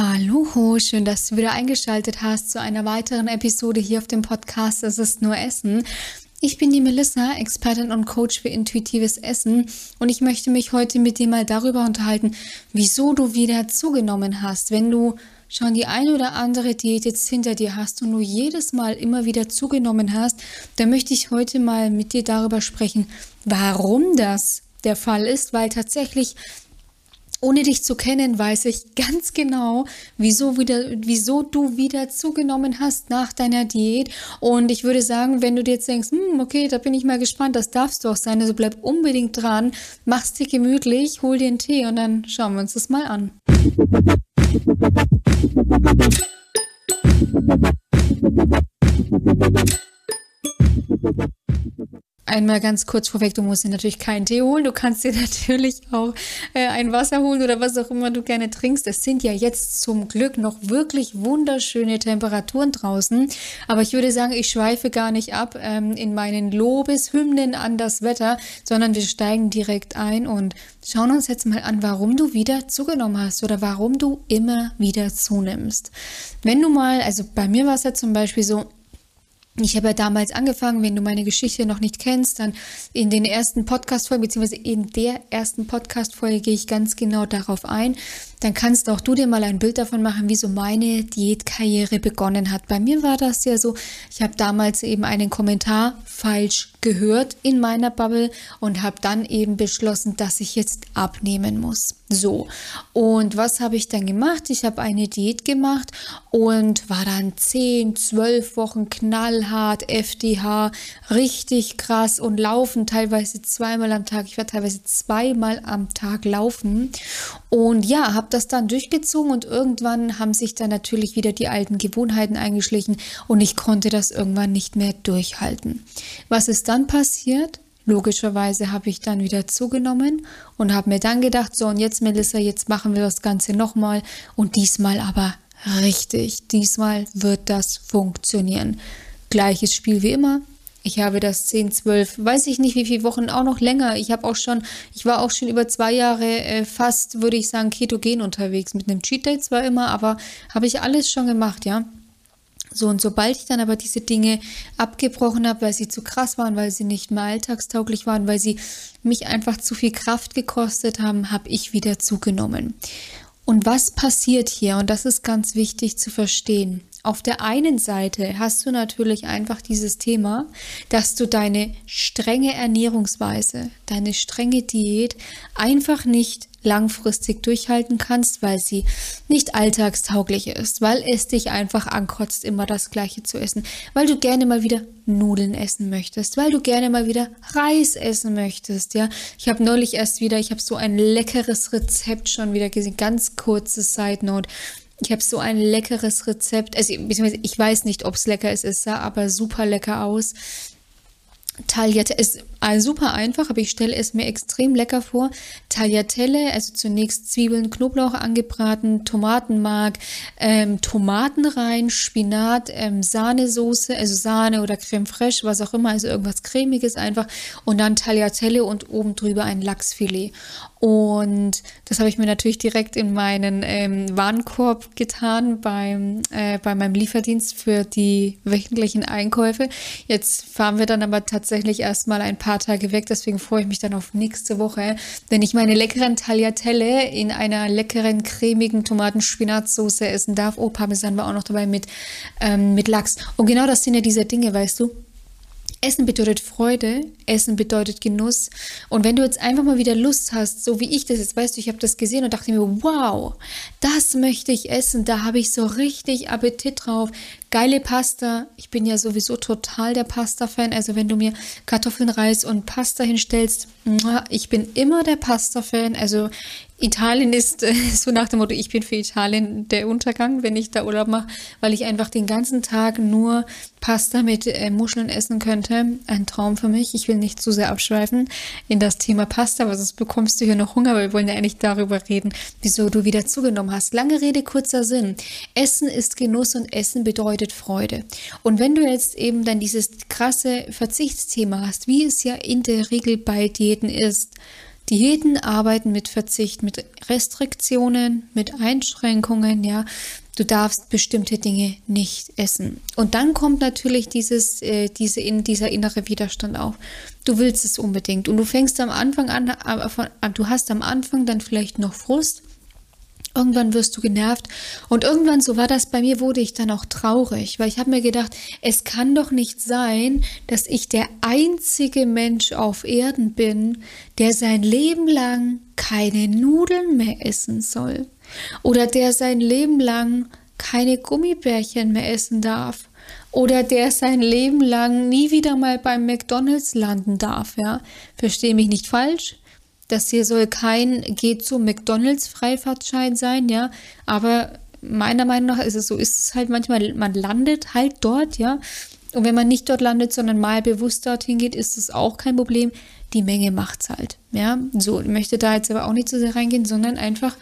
Hallo, schön, dass du wieder eingeschaltet hast zu einer weiteren Episode hier auf dem Podcast Es ist nur Essen. Ich bin die Melissa, Expertin und Coach für intuitives Essen. Und ich möchte mich heute mit dir mal darüber unterhalten, wieso du wieder zugenommen hast, wenn du schon die eine oder andere Diät jetzt hinter dir hast und du jedes Mal immer wieder zugenommen hast, dann möchte ich heute mal mit dir darüber sprechen, warum das der Fall ist, weil tatsächlich ohne dich zu kennen, weiß ich ganz genau, wieso, wieder, wieso du wieder zugenommen hast nach deiner Diät. Und ich würde sagen, wenn du dir jetzt denkst, hm, okay, da bin ich mal gespannt, das darfst du auch sein, also bleib unbedingt dran, mach's dir gemütlich, hol dir einen Tee und dann schauen wir uns das mal an. Einmal ganz kurz vorweg, du musst dir natürlich keinen Tee holen. Du kannst dir natürlich auch äh, ein Wasser holen oder was auch immer du gerne trinkst. Es sind ja jetzt zum Glück noch wirklich wunderschöne Temperaturen draußen. Aber ich würde sagen, ich schweife gar nicht ab ähm, in meinen Lobeshymnen an das Wetter, sondern wir steigen direkt ein und schauen uns jetzt mal an, warum du wieder zugenommen hast oder warum du immer wieder zunimmst. Wenn du mal, also bei mir war es ja zum Beispiel so, ich habe ja damals angefangen, wenn du meine Geschichte noch nicht kennst, dann in den ersten Podcast-Folgen, beziehungsweise in der ersten Podcast-Folge gehe ich ganz genau darauf ein. Dann kannst auch du dir mal ein Bild davon machen, wie so meine Diätkarriere begonnen hat. Bei mir war das ja so, ich habe damals eben einen Kommentar falsch gehört in meiner Bubble und habe dann eben beschlossen, dass ich jetzt abnehmen muss. So, und was habe ich dann gemacht? Ich habe eine Diät gemacht und war dann 10, 12 Wochen knallhart, FDH, richtig krass und laufen teilweise zweimal am Tag. Ich war teilweise zweimal am Tag laufen und ja, habe das dann durchgezogen und irgendwann haben sich dann natürlich wieder die alten Gewohnheiten eingeschlichen und ich konnte das irgendwann nicht mehr durchhalten. Was ist dann passiert? Logischerweise habe ich dann wieder zugenommen und habe mir dann gedacht, so und jetzt Melissa, jetzt machen wir das Ganze nochmal und diesmal aber richtig. Diesmal wird das funktionieren. Gleiches Spiel wie immer. Ich habe das 10, 12, weiß ich nicht wie viele Wochen, auch noch länger. Ich habe auch schon, ich war auch schon über zwei Jahre äh, fast, würde ich sagen, ketogen unterwegs. Mit einem Cheat Day zwar immer, aber habe ich alles schon gemacht, ja. So, und sobald ich dann aber diese Dinge abgebrochen habe, weil sie zu krass waren, weil sie nicht mehr alltagstauglich waren, weil sie mich einfach zu viel Kraft gekostet haben, habe ich wieder zugenommen. Und was passiert hier? Und das ist ganz wichtig zu verstehen. Auf der einen Seite hast du natürlich einfach dieses Thema, dass du deine strenge Ernährungsweise, deine strenge Diät einfach nicht langfristig durchhalten kannst, weil sie nicht alltagstauglich ist, weil es dich einfach ankotzt, immer das Gleiche zu essen, weil du gerne mal wieder Nudeln essen möchtest, weil du gerne mal wieder Reis essen möchtest, ja. Ich habe neulich erst wieder, ich habe so ein leckeres Rezept schon wieder gesehen, ganz kurze Side Note. Ich habe so ein leckeres Rezept, also ich weiß nicht, ob es lecker ist, es sah aber super lecker aus. Tagliatelle ist super einfach, aber ich stelle es mir extrem lecker vor. Tagliatelle, also zunächst Zwiebeln, Knoblauch angebraten, Tomatenmark, ähm, Tomaten rein, Spinat, ähm, Sahnesoße, also Sahne oder Creme fraiche, was auch immer, also irgendwas cremiges einfach und dann Tagliatelle und oben drüber ein Lachsfilet. Und das habe ich mir natürlich direkt in meinen ähm, Warenkorb getan beim, äh, bei meinem Lieferdienst für die wöchentlichen Einkäufe. Jetzt fahren wir dann aber tatsächlich erstmal ein paar Tage weg, deswegen freue ich mich dann auf nächste Woche, wenn ich meine leckeren Tagliatelle in einer leckeren, cremigen Tomatenspinatsoße essen darf. Oh, Parmesan war auch noch dabei mit, ähm, mit Lachs. Und genau das sind ja diese Dinge, weißt du. Essen bedeutet Freude, Essen bedeutet Genuss. Und wenn du jetzt einfach mal wieder Lust hast, so wie ich das jetzt, weißt du, ich habe das gesehen und dachte mir, wow, das möchte ich essen, da habe ich so richtig Appetit drauf. Geile Pasta. Ich bin ja sowieso total der Pasta-Fan. Also wenn du mir Kartoffeln, Reis und Pasta hinstellst, ich bin immer der Pasta-Fan. Also Italien ist äh, so nach dem Motto, ich bin für Italien der Untergang, wenn ich da Urlaub mache, weil ich einfach den ganzen Tag nur Pasta mit äh, Muscheln essen könnte. Ein Traum für mich. Ich will nicht zu sehr abschweifen in das Thema Pasta, weil sonst bekommst du hier noch Hunger, weil wir wollen ja eigentlich darüber reden, wieso du wieder zugenommen hast. Lange Rede, kurzer Sinn. Essen ist Genuss und Essen bedeutet Freude. Und wenn du jetzt eben dann dieses krasse Verzichtsthema hast, wie es ja in der Regel bei Diäten ist, Diäten arbeiten mit Verzicht, mit Restriktionen, mit Einschränkungen, ja. Du darfst bestimmte Dinge nicht essen. Und dann kommt natürlich dieses, äh, diese, in, dieser innere Widerstand auf. Du willst es unbedingt. Und du fängst am Anfang an, äh, du hast am Anfang dann vielleicht noch Frust Irgendwann wirst du genervt und irgendwann, so war das bei mir, wurde ich dann auch traurig, weil ich habe mir gedacht, es kann doch nicht sein, dass ich der einzige Mensch auf Erden bin, der sein Leben lang keine Nudeln mehr essen soll oder der sein Leben lang keine Gummibärchen mehr essen darf oder der sein Leben lang nie wieder mal beim McDonald's landen darf, ja. Verstehe mich nicht falsch. Das hier soll kein geht zu McDonalds Freifahrtschein sein, ja, aber meiner Meinung nach ist es so, ist es halt manchmal, man landet halt dort, ja. Und wenn man nicht dort landet, sondern mal bewusst dorthin geht, ist es auch kein Problem. Die Menge macht's halt. Ja, so möchte da jetzt aber auch nicht zu sehr reingehen, sondern einfach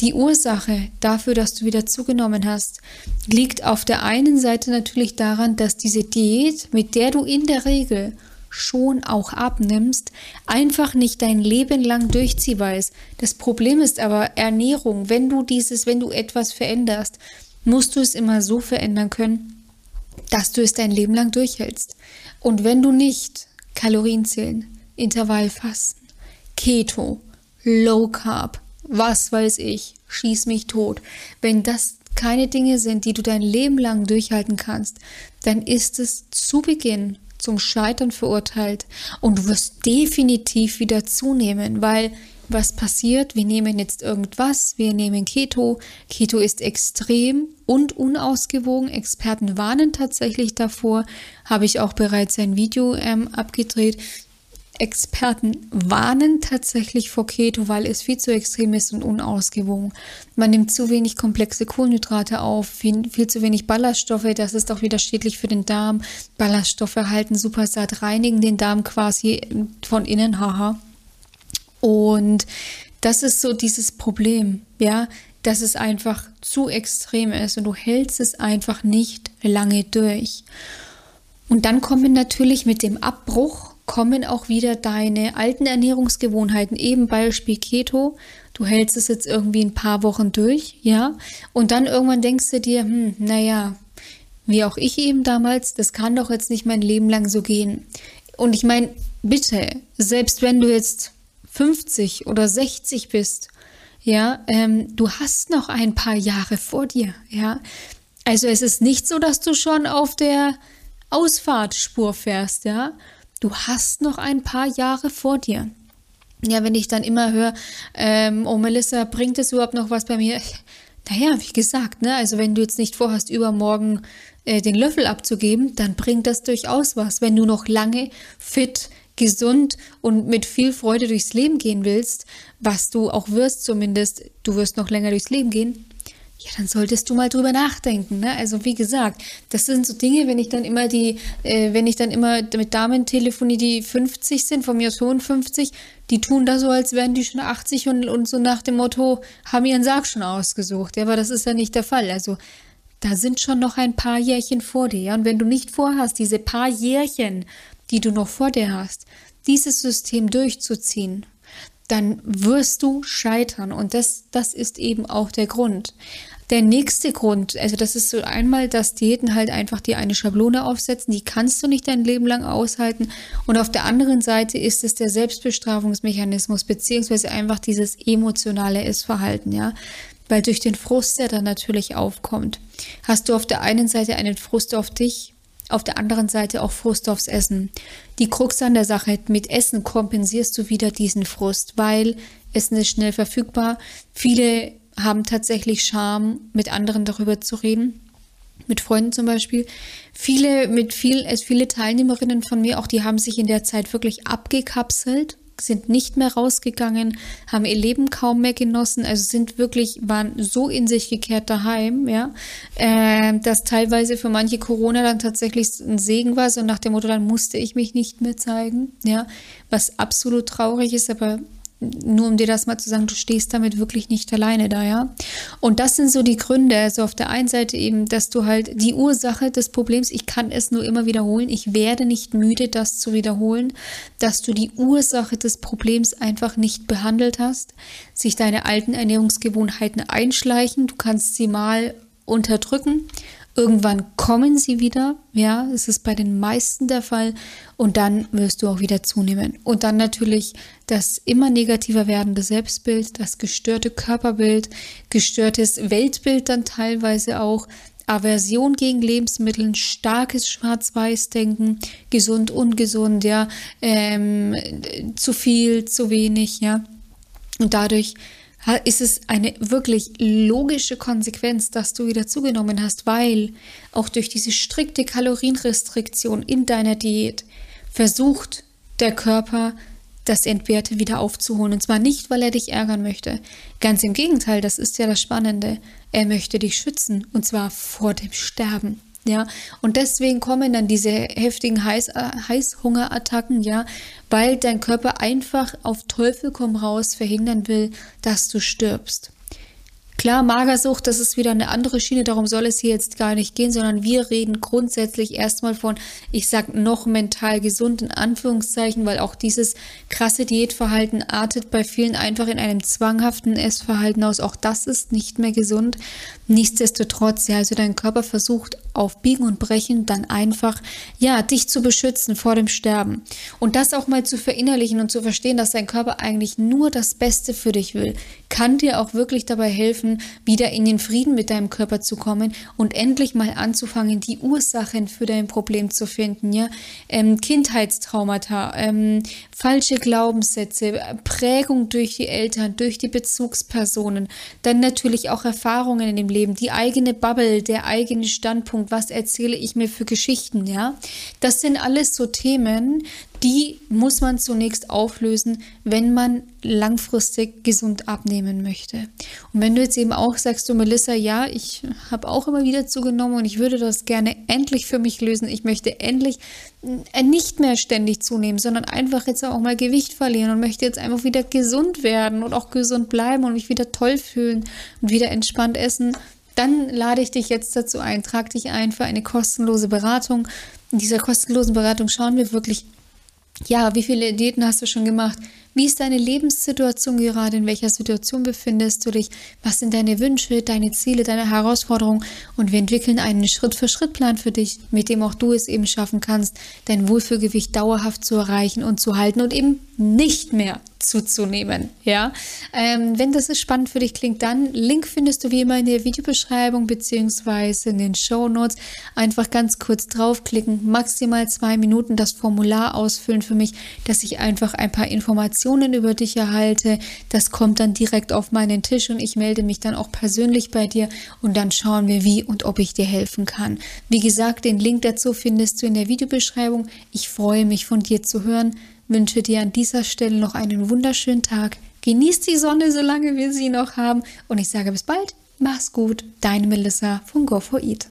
die Ursache dafür, dass du wieder zugenommen hast, liegt auf der einen Seite natürlich daran, dass diese Diät, mit der du in der Regel schon auch abnimmst, einfach nicht dein Leben lang durchziehbar ist. Das Problem ist aber Ernährung. Wenn du dieses, wenn du etwas veränderst, musst du es immer so verändern können, dass du es dein Leben lang durchhältst. Und wenn du nicht Kalorien zählen, Intervallfasten, Keto, Low Carb, was weiß ich, schieß mich tot, wenn das keine Dinge sind, die du dein Leben lang durchhalten kannst, dann ist es zu Beginn zum Scheitern verurteilt und du wirst definitiv wieder zunehmen, weil was passiert? Wir nehmen jetzt irgendwas, wir nehmen Keto. Keto ist extrem und unausgewogen. Experten warnen tatsächlich davor. Habe ich auch bereits ein Video ähm, abgedreht. Experten warnen tatsächlich vor Keto, weil es viel zu extrem ist und unausgewogen. Man nimmt zu wenig komplexe Kohlenhydrate auf, viel, viel zu wenig Ballaststoffe, das ist auch wieder schädlich für den Darm. Ballaststoffe halten super satt, reinigen den Darm quasi von innen, haha. Und das ist so dieses Problem, ja, dass es einfach zu extrem ist und du hältst es einfach nicht lange durch. Und dann kommen natürlich mit dem Abbruch kommen auch wieder deine alten Ernährungsgewohnheiten, eben Beispiel Keto. Du hältst es jetzt irgendwie ein paar Wochen durch, ja, und dann irgendwann denkst du dir, hm, naja, wie auch ich eben damals, das kann doch jetzt nicht mein Leben lang so gehen. Und ich meine, bitte, selbst wenn du jetzt 50 oder 60 bist, ja, ähm, du hast noch ein paar Jahre vor dir, ja. Also es ist nicht so, dass du schon auf der Ausfahrtspur fährst, ja. Du hast noch ein paar Jahre vor dir. Ja, wenn ich dann immer höre, ähm, oh Melissa, bringt es überhaupt noch was bei mir? Naja, wie gesagt, ne, also wenn du jetzt nicht vorhast, übermorgen äh, den Löffel abzugeben, dann bringt das durchaus was. Wenn du noch lange fit, gesund und mit viel Freude durchs Leben gehen willst, was du auch wirst zumindest, du wirst noch länger durchs Leben gehen, ja, dann solltest du mal drüber nachdenken. Ne? Also wie gesagt, das sind so Dinge, wenn ich dann immer die, äh, wenn ich dann immer mit Damen telefoniere, die 50 sind, von mir schon 50, die tun da so, als wären die schon 80 und, und so nach dem Motto, haben ihren Sarg schon ausgesucht. Ja, aber das ist ja nicht der Fall. Also da sind schon noch ein paar Jährchen vor dir. Ja? Und wenn du nicht vorhast, diese paar Jährchen, die du noch vor dir hast, dieses System durchzuziehen, dann wirst du scheitern. Und das, das ist eben auch der Grund. Der nächste Grund, also das ist so einmal, dass Diäten halt einfach dir eine Schablone aufsetzen, die kannst du nicht dein Leben lang aushalten. Und auf der anderen Seite ist es der Selbstbestrafungsmechanismus, beziehungsweise einfach dieses emotionale Essverhalten, ja. Weil durch den Frust, der dann natürlich aufkommt, hast du auf der einen Seite einen Frust auf dich, auf der anderen Seite auch Frust aufs Essen. Die Krux an der Sache, mit Essen kompensierst du wieder diesen Frust, weil Essen ist schnell verfügbar. Viele haben tatsächlich Scham, mit anderen darüber zu reden. Mit Freunden zum Beispiel. Viele, mit viel, es viele Teilnehmerinnen von mir, auch die haben sich in der Zeit wirklich abgekapselt, sind nicht mehr rausgegangen, haben ihr Leben kaum mehr genossen, also sind wirklich, waren so in sich gekehrt daheim, ja, äh, dass teilweise für manche Corona dann tatsächlich ein Segen war, so nach dem Motto, dann musste ich mich nicht mehr zeigen, ja, was absolut traurig ist, aber nur um dir das mal zu sagen, du stehst damit wirklich nicht alleine da, ja. Und das sind so die Gründe. Also auf der einen Seite eben, dass du halt die Ursache des Problems, ich kann es nur immer wiederholen, ich werde nicht müde, das zu wiederholen, dass du die Ursache des Problems einfach nicht behandelt hast, sich deine alten Ernährungsgewohnheiten einschleichen, du kannst sie mal unterdrücken Irgendwann kommen sie wieder, ja, es ist bei den meisten der Fall und dann wirst du auch wieder zunehmen. Und dann natürlich das immer negativer werdende Selbstbild, das gestörte Körperbild, gestörtes Weltbild dann teilweise auch, Aversion gegen Lebensmittel, starkes Schwarz-Weiß-Denken, gesund, ungesund, ja, ähm, zu viel, zu wenig, ja. Und dadurch ist es eine wirklich logische Konsequenz, dass du wieder zugenommen hast, weil auch durch diese strikte Kalorienrestriktion in deiner Diät versucht der Körper, das Entbehrte wieder aufzuholen. Und zwar nicht, weil er dich ärgern möchte. Ganz im Gegenteil, das ist ja das Spannende. Er möchte dich schützen und zwar vor dem Sterben. Ja, und deswegen kommen dann diese heftigen Heiß, äh, Heißhungerattacken, ja, weil dein Körper einfach auf Teufel komm raus verhindern will, dass du stirbst. Klar, Magersucht, das ist wieder eine andere Schiene, darum soll es hier jetzt gar nicht gehen, sondern wir reden grundsätzlich erstmal von, ich sag noch mental gesund in Anführungszeichen, weil auch dieses krasse Diätverhalten artet bei vielen einfach in einem zwanghaften Essverhalten aus. Auch das ist nicht mehr gesund. Nichtsdestotrotz, ja, also dein Körper versucht auf Biegen und Brechen dann einfach, ja, dich zu beschützen vor dem Sterben. Und das auch mal zu verinnerlichen und zu verstehen, dass dein Körper eigentlich nur das Beste für dich will, kann dir auch wirklich dabei helfen, wieder in den Frieden mit deinem Körper zu kommen und endlich mal anzufangen, die Ursachen für dein Problem zu finden, ja. Ähm, Kindheitstraumata, ähm, falsche Glaubenssätze, Prägung durch die Eltern, durch die Bezugspersonen, dann natürlich auch Erfahrungen in dem Leben die eigene Bubble, der eigene Standpunkt, was erzähle ich mir für Geschichten, ja? Das sind alles so Themen, die muss man zunächst auflösen, wenn man langfristig gesund abnehmen möchte. Und wenn du jetzt eben auch sagst, du Melissa, ja, ich habe auch immer wieder zugenommen und ich würde das gerne endlich für mich lösen. Ich möchte endlich äh, nicht mehr ständig zunehmen, sondern einfach jetzt auch mal Gewicht verlieren und möchte jetzt einfach wieder gesund werden und auch gesund bleiben und mich wieder toll fühlen und wieder entspannt essen. Dann lade ich dich jetzt dazu ein, trag dich ein für eine kostenlose Beratung. In dieser kostenlosen Beratung schauen wir wirklich ja, wie viele Diäten hast du schon gemacht? Wie ist deine Lebenssituation gerade? In welcher Situation befindest du dich? Was sind deine Wünsche, deine Ziele, deine Herausforderungen? Und wir entwickeln einen Schritt-für-Schritt-Plan für dich, mit dem auch du es eben schaffen kannst, dein Wohlfühlgewicht dauerhaft zu erreichen und zu halten und eben nicht mehr zuzunehmen. Ja, ähm, wenn das spannend für dich klingt, dann Link findest du wie immer in der Videobeschreibung beziehungsweise in den Show Notes. Einfach ganz kurz draufklicken, maximal zwei Minuten das Formular ausfüllen für mich, dass ich einfach ein paar Informationen über dich erhalte. Das kommt dann direkt auf meinen Tisch und ich melde mich dann auch persönlich bei dir und dann schauen wir, wie und ob ich dir helfen kann. Wie gesagt, den Link dazu findest du in der Videobeschreibung. Ich freue mich von dir zu hören wünsche dir an dieser Stelle noch einen wunderschönen Tag. Genieß die Sonne, solange wir sie noch haben. Und ich sage bis bald. Mach's gut. Deine Melissa von Go for Eat.